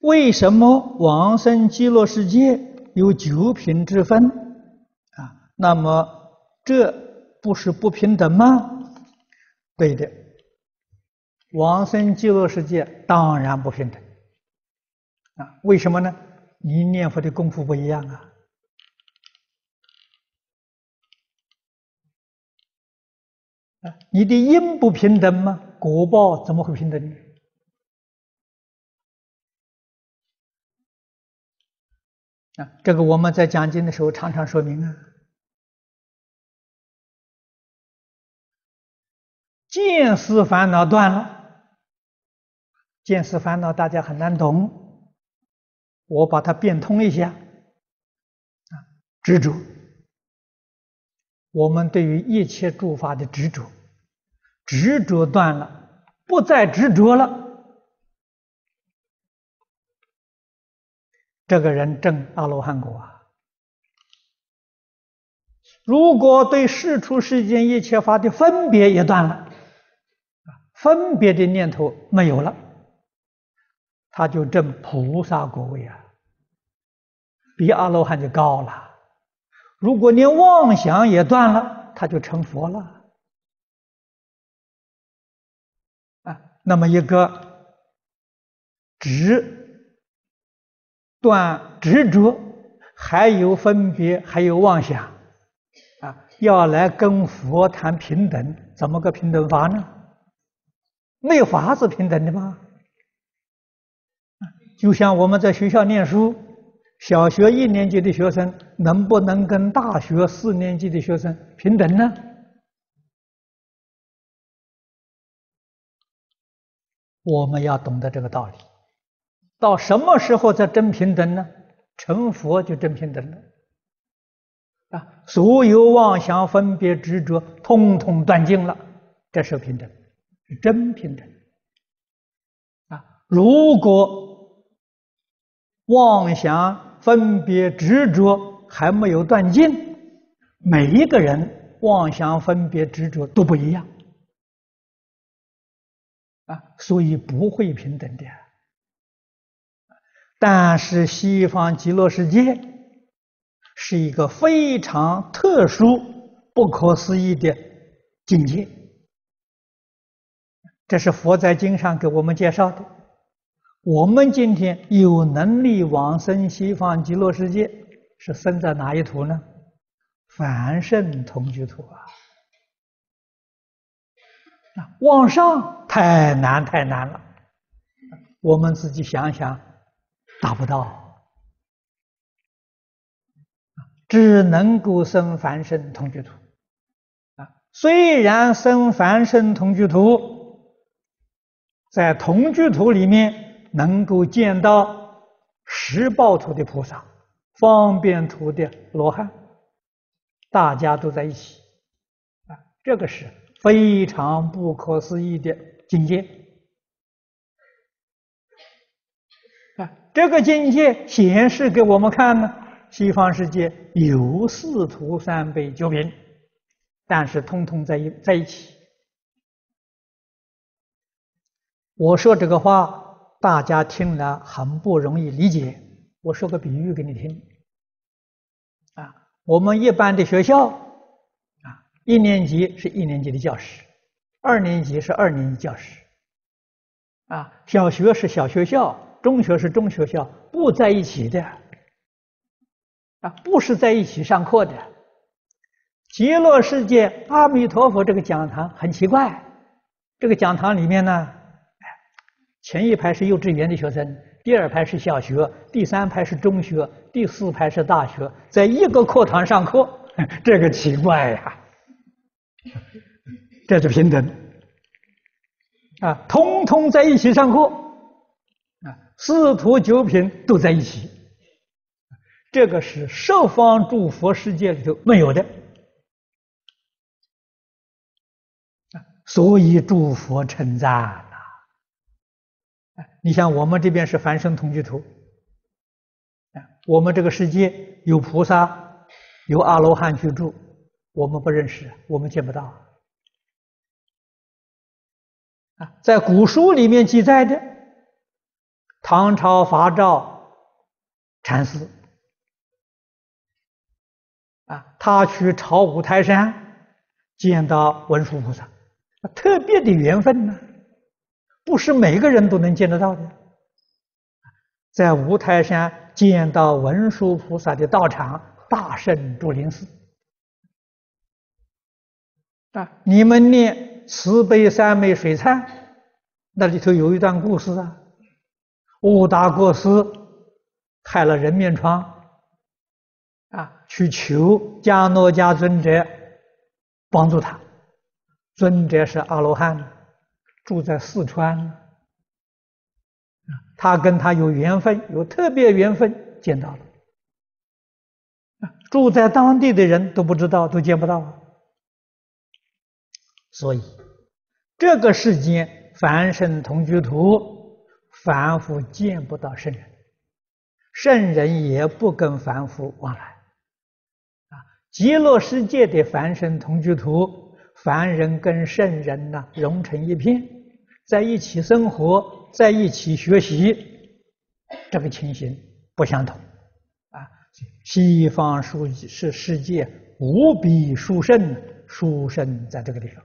为什么往生极乐世界有九品之分啊？那么这不是不平等吗？对的，往生极乐世界当然不平等啊！为什么呢？你念佛的功夫不一样啊！啊，你的因不平等吗？果报怎么会平等呢？这个我们在讲经的时候常常说明啊。见思烦恼断了，见思烦恼大家很难懂，我把它变通一下。啊，执着，我们对于一切诸法的执着，执着断了，不再执着了。这个人证阿罗汉果啊！如果对世出世间一切法的分别也断了，分别的念头没有了，他就证菩萨果位啊，比阿罗汉就高了。如果连妄想也断了，他就成佛了。啊，那么一个执。断执着，还有分别，还有妄想，啊，要来跟佛谈平等，怎么个平等法呢？没有法子平等的吗？就像我们在学校念书，小学一年级的学生能不能跟大学四年级的学生平等呢？我们要懂得这个道理。到什么时候才真平等呢？成佛就真平等了啊！所有妄想、分别、执着，通通断尽了，这是平等，是真平等啊！如果妄想、分别、执着还没有断尽，每一个人妄想、分别、执着都不一样啊，所以不会平等的。但是西方极乐世界是一个非常特殊、不可思议的境界，这是佛在经上给我们介绍的。我们今天有能力往生西方极乐世界，是生在哪一土呢？凡圣同居土啊！啊，往上太难太难了，我们自己想想。达不到，只能够生凡圣同居土啊！虽然生凡圣同居土，在同居土里面能够见到十报土的菩萨、方便土的罗汉，大家都在一起啊！这个是非常不可思议的境界。这个境界显示给我们看呢，西方世界有四徒三辈九品，但是通通在一在一起。我说这个话，大家听了很不容易理解。我说个比喻给你听。啊，我们一般的学校，啊，一年级是一年级的教室，二年级是二年级教室，啊，小学是小学校。中学是中学校，不在一起的，啊，不是在一起上课的。极乐世界阿弥陀佛这个讲堂很奇怪，这个讲堂里面呢，前一排是幼稚园的学生，第二排是小学，第三排是中学，第四排是大学，在一个课堂上课，这个奇怪呀，这就平等，啊，通通在一起上课。四土九品都在一起，这个是十方诸佛世界里头没有的，所以诸佛称赞呐。你像我们这边是凡圣同居土，我们这个世界有菩萨，有阿罗汉居住，我们不认识，我们见不到。啊，在古书里面记载的。唐朝法照禅师啊，他去朝五台山见到文殊菩萨，特别的缘分呢，不是每个人都能见得到的。在五台山见到文殊菩萨的道场，大圣竹林寺啊，你们念慈悲三昧水忏，那里头有一段故事啊。悟达国师害了人面疮，啊，去求迦诺迦尊者帮助他。尊者是阿罗汉，住在四川，他跟他有缘分，有特别缘分，见到了。住在当地的人都不知道，都见不到。所以，这个世间凡圣同居土。凡夫见不到圣人，圣人也不跟凡夫往来。啊，极乐世界的凡圣同居土，凡人跟圣人呢融成一片，在一起生活，在一起学习，这个情形不相同。啊，西方世世世界无比殊胜，殊胜在这个地方。